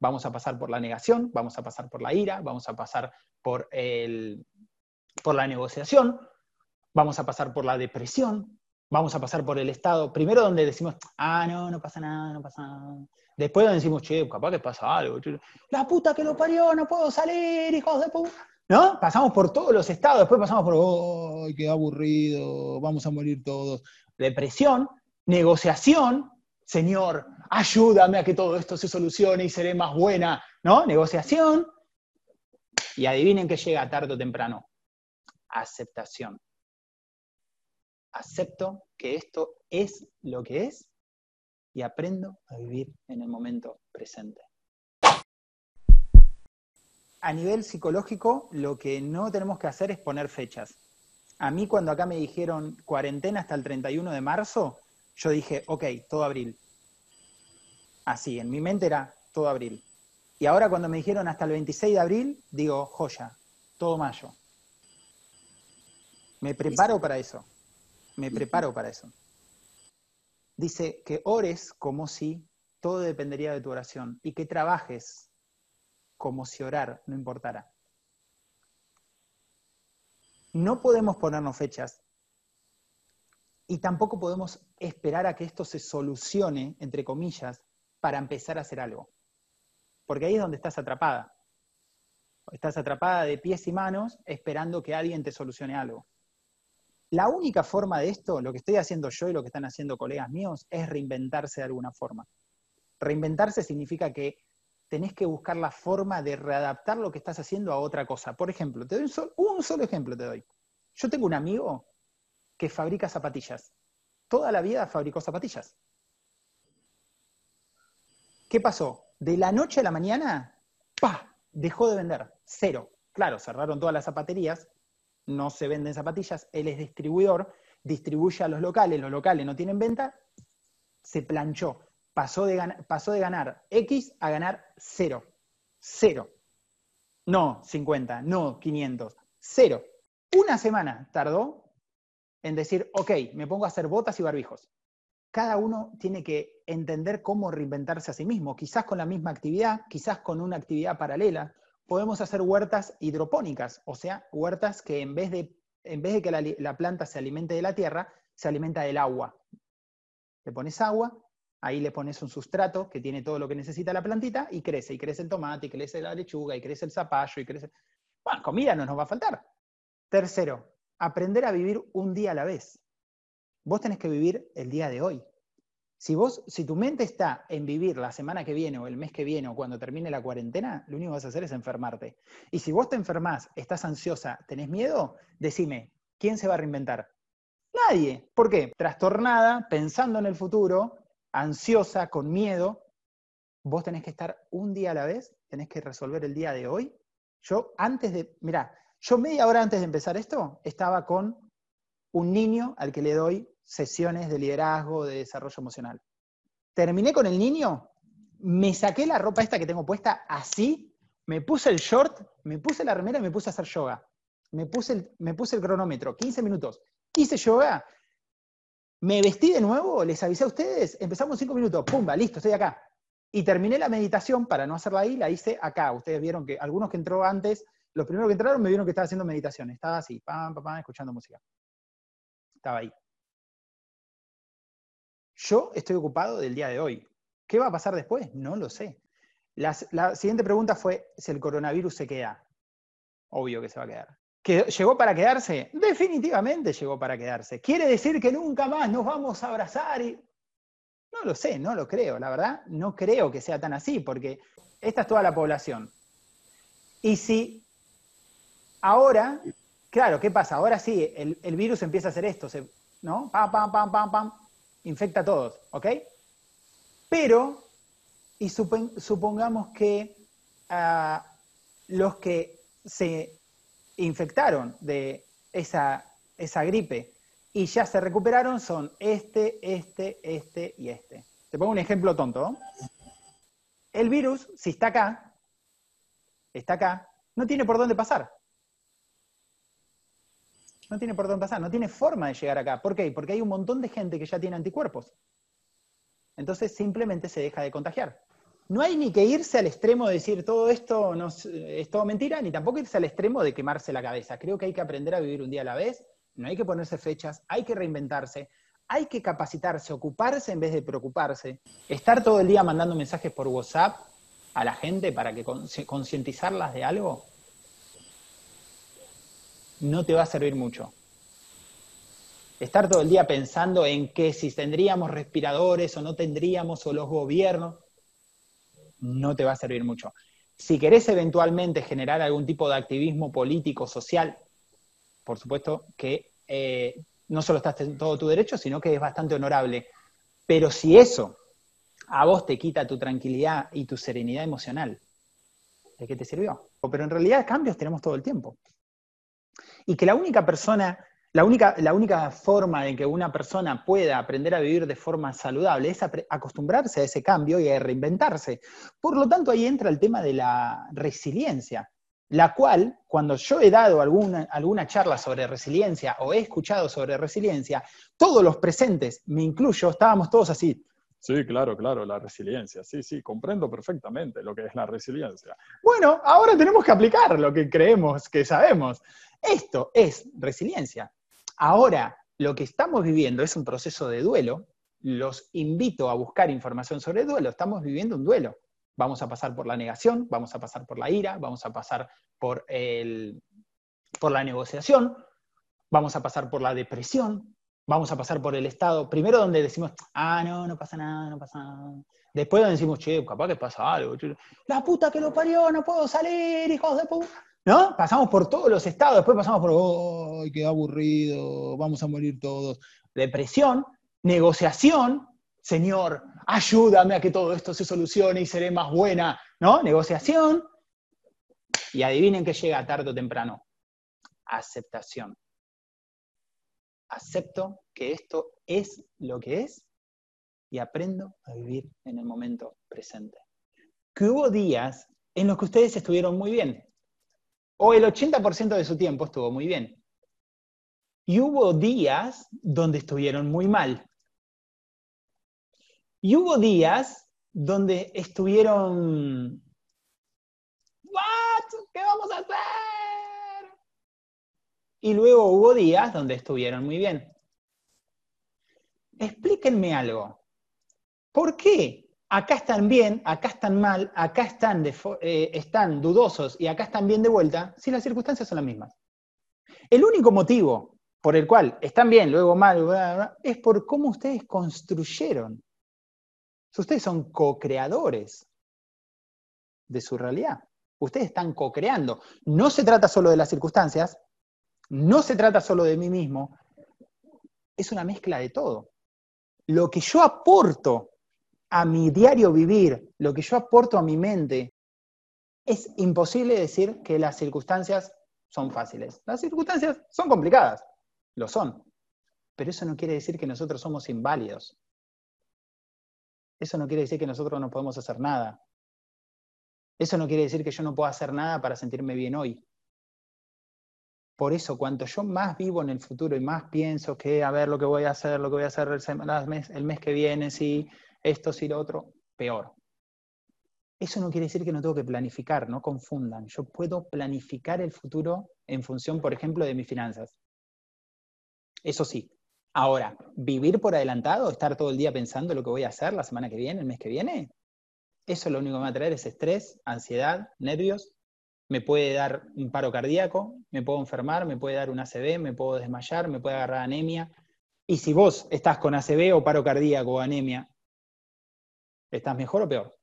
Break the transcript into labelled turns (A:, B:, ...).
A: vamos a pasar por la negación, vamos a pasar por la ira, vamos a pasar por, el, por la negociación, vamos a pasar por la depresión, vamos a pasar por el estado, primero donde decimos, ah, no, no pasa nada, no pasa nada. Después donde decimos, che, capaz que pasa algo. La puta que lo parió, no puedo salir, hijos de puta. ¿No? Pasamos por todos los estados, después pasamos por, ¡ay, qué aburrido! Vamos a morir todos. Depresión, negociación, Señor, ayúdame a que todo esto se solucione y seré más buena, ¿no? Negociación. Y adivinen que llega tarde o temprano. Aceptación. Acepto que esto es lo que es y aprendo a vivir en el momento presente. A nivel psicológico, lo que no tenemos que hacer es poner fechas. A mí cuando acá me dijeron cuarentena hasta el 31 de marzo, yo dije, ok, todo abril. Así, en mi mente era todo abril. Y ahora cuando me dijeron hasta el 26 de abril, digo, joya, todo mayo. Me preparo para eso. Me preparo para eso. Dice que ores como si todo dependería de tu oración y que trabajes como si orar no importara. No podemos ponernos fechas y tampoco podemos esperar a que esto se solucione, entre comillas, para empezar a hacer algo. Porque ahí es donde estás atrapada. Estás atrapada de pies y manos esperando que alguien te solucione algo. La única forma de esto, lo que estoy haciendo yo y lo que están haciendo colegas míos, es reinventarse de alguna forma. Reinventarse significa que tenés que buscar la forma de readaptar lo que estás haciendo a otra cosa. Por ejemplo, te doy un, un solo ejemplo te doy. Yo tengo un amigo que fabrica zapatillas. Toda la vida fabricó zapatillas. ¿Qué pasó? De la noche a la mañana, ¡pa! Dejó de vender. Cero. Claro, cerraron todas las zapaterías, no se venden zapatillas, él es distribuidor, distribuye a los locales, los locales no tienen venta, se planchó. Pasó de, pasó de ganar X a ganar cero. Cero. No 50, no 500, cero. Una semana tardó en decir, ok, me pongo a hacer botas y barbijos. Cada uno tiene que entender cómo reinventarse a sí mismo, quizás con la misma actividad, quizás con una actividad paralela. Podemos hacer huertas hidropónicas, o sea, huertas que en vez de, en vez de que la, la planta se alimente de la tierra, se alimenta del agua. Le pones agua, ahí le pones un sustrato que tiene todo lo que necesita la plantita y crece, y crece el tomate, y crece la lechuga, y crece el zapallo, y crece... Bueno, comida no nos va a faltar. Tercero, aprender a vivir un día a la vez. Vos tenés que vivir el día de hoy. Si vos, si tu mente está en vivir la semana que viene o el mes que viene o cuando termine la cuarentena, lo único que vas a hacer es enfermarte. Y si vos te enfermás, estás ansiosa, tenés miedo, decime, ¿quién se va a reinventar? Nadie. ¿Por qué? Trastornada, pensando en el futuro, ansiosa, con miedo. Vos tenés que estar un día a la vez, tenés que resolver el día de hoy. Yo antes de, mira, yo media hora antes de empezar esto estaba con un niño al que le doy sesiones de liderazgo, de desarrollo emocional. Terminé con el niño, me saqué la ropa esta que tengo puesta así, me puse el short, me puse la remera y me puse a hacer yoga. Me puse el, me puse el cronómetro, 15 minutos. Hice yoga, me vestí de nuevo, les avisé a ustedes, empezamos 5 minutos, pumba, listo, estoy acá. Y terminé la meditación, para no hacerla ahí, la hice acá. Ustedes vieron que algunos que entró antes los primeros que entraron me vieron que estaba haciendo meditación. Estaba así, pam, pam, pam, escuchando música. Estaba ahí. Yo estoy ocupado del día de hoy. ¿Qué va a pasar después? No lo sé. La, siguiente pregunta fue si el coronavirus se queda. Obvio que se va a quedar. ¿Que ¿Llegó para quedarse? Definitivamente llegó para quedarse. ¿Quiere decir que nunca más nos vamos a abrazar? No lo sé, no lo creo. La verdad, no creo que sea tan así, porque esta es toda la población. Y si Ahora, claro, ¿qué pasa? Ahora sí, el, virus empieza a hacer esto, ¿no? Pam, pam, pam, pam, pam, infecta a todos, ¿ok? Pero, y supongamos que ah, los que se infectaron de esa, esa gripe y ya se recuperaron son este, este, este y este. Te pongo un ejemplo tonto. El virus, si está acá, está acá, no tiene por dónde pasar. No tiene por dónde pasar, no tiene forma de llegar acá. ¿Por qué? Porque hay un montón de gente que ya tiene anticuerpos. Entonces simplemente se deja de contagiar. no hay ni que irse al extremo de decir todo esto es todo mentira, ni tampoco irse al extremo de quemarse la cabeza. Creo que hay que aprender a vivir un día a la vez, no hay que ponerse fechas, hay que reinventarse, hay que capacitarse, ocuparse en vez de preocuparse, estar todo el día mandando mensajes por WhatsApp a la gente para que concientizarlas de algo, no te va a servir mucho. Estar todo el día pensando en que si tendríamos respiradores o no tendríamos, o los gobiernos, no te va a servir mucho. Si querés eventualmente generar algún tipo de activismo político, social, por supuesto que eh, no solo estás en todo tu derecho, sino que es bastante honorable. Pero si eso a vos te quita tu tranquilidad y tu serenidad emocional, ¿de qué te sirvió? Pero en realidad cambios tenemos todo el tiempo. Y que la única persona la única, la única forma de que una persona pueda aprender a vivir de forma saludable es acostumbrarse a ese cambio y a reinventarse. Por lo tanto, ahí entra el tema de la resiliencia, la cual, cuando yo he dado alguna, alguna charla sobre resiliencia o he escuchado sobre resiliencia, todos los presentes, me incluyo, estábamos todos así.
B: Sí, claro, claro, la resiliencia. Sí, sí, comprendo perfectamente lo que es la resiliencia.
A: Bueno, ahora tenemos que aplicar lo que creemos que sabemos. Esto es resiliencia. Ahora, lo que estamos viviendo es un proceso de duelo. Los invito a buscar información sobre el duelo. Estamos viviendo un duelo. Vamos a pasar por la negación, vamos a pasar por la ira, vamos a pasar por, el, por la negociación, vamos a pasar por la depresión, vamos a pasar por el estado, primero donde decimos, ah, no, no pasa nada, no pasa nada. Después donde decimos, che, capaz que pasa algo. La puta que lo parió, no puedo salir, hijos de puta. ¿no? Pasamos por todos los estados, después pasamos por, ¡ay, qué aburrido! Vamos a morir todos. Depresión, negociación, Señor, ayúdame a que todo esto se solucione y seré más buena, ¿no? Negociación. Y adivinen que llega tarde o temprano. Aceptación. Acepto que esto es lo que es y aprendo a vivir en el momento presente. Que hubo días en los que ustedes estuvieron muy bien, o el 80% de su tiempo estuvo muy bien. Y hubo días donde estuvieron muy mal. Y hubo días donde estuvieron... ¿What? ¿Qué vamos a hacer? Y luego hubo días donde estuvieron muy bien. Explíquenme algo. ¿Por qué acá están bien, acá están mal, acá están, eh, están dudosos y acá están bien de vuelta, si las circunstancias son las mismas. El único motivo por el cual están bien, luego mal, es por cómo ustedes construyeron. Ustedes son co-creadores de su realidad. Ustedes están co-creando. No se trata solo de las circunstancias, no se trata solo de mí mismo, es una mezcla de todo. Lo que yo aporto a mi diario vivir, lo que yo aporto a mi mente, es imposible decir que las circunstancias son fáciles. Las circunstancias son complicadas, lo son, pero eso no quiere decir que nosotros somos inválidos. Eso no quiere decir que nosotros no podemos hacer nada. Eso no quiere decir que yo no pueda hacer nada para sentirme bien hoy. Por eso, cuanto yo más vivo en el futuro y más pienso que a ver lo que voy a hacer, lo que voy a hacer el mes, el mes que viene, si esto sí lo otro, peor. Eso no quiere decir que no tengo que planificar, no confundan. Yo puedo planificar el futuro en función, por ejemplo, de mis finanzas. Eso sí. Ahora, vivir por adelantado, estar todo el día pensando lo que voy a hacer la semana que viene, el mes que viene, eso lo único que me va a traer es estrés, ansiedad, nervios, me puede dar un paro cardíaco, me puedo enfermar, me puede dar un ACV, me puedo desmayar, me puede agarrar anemia. Y si vos estás con ACV o paro cardíaco o anemia ¿Estás mejor o peor?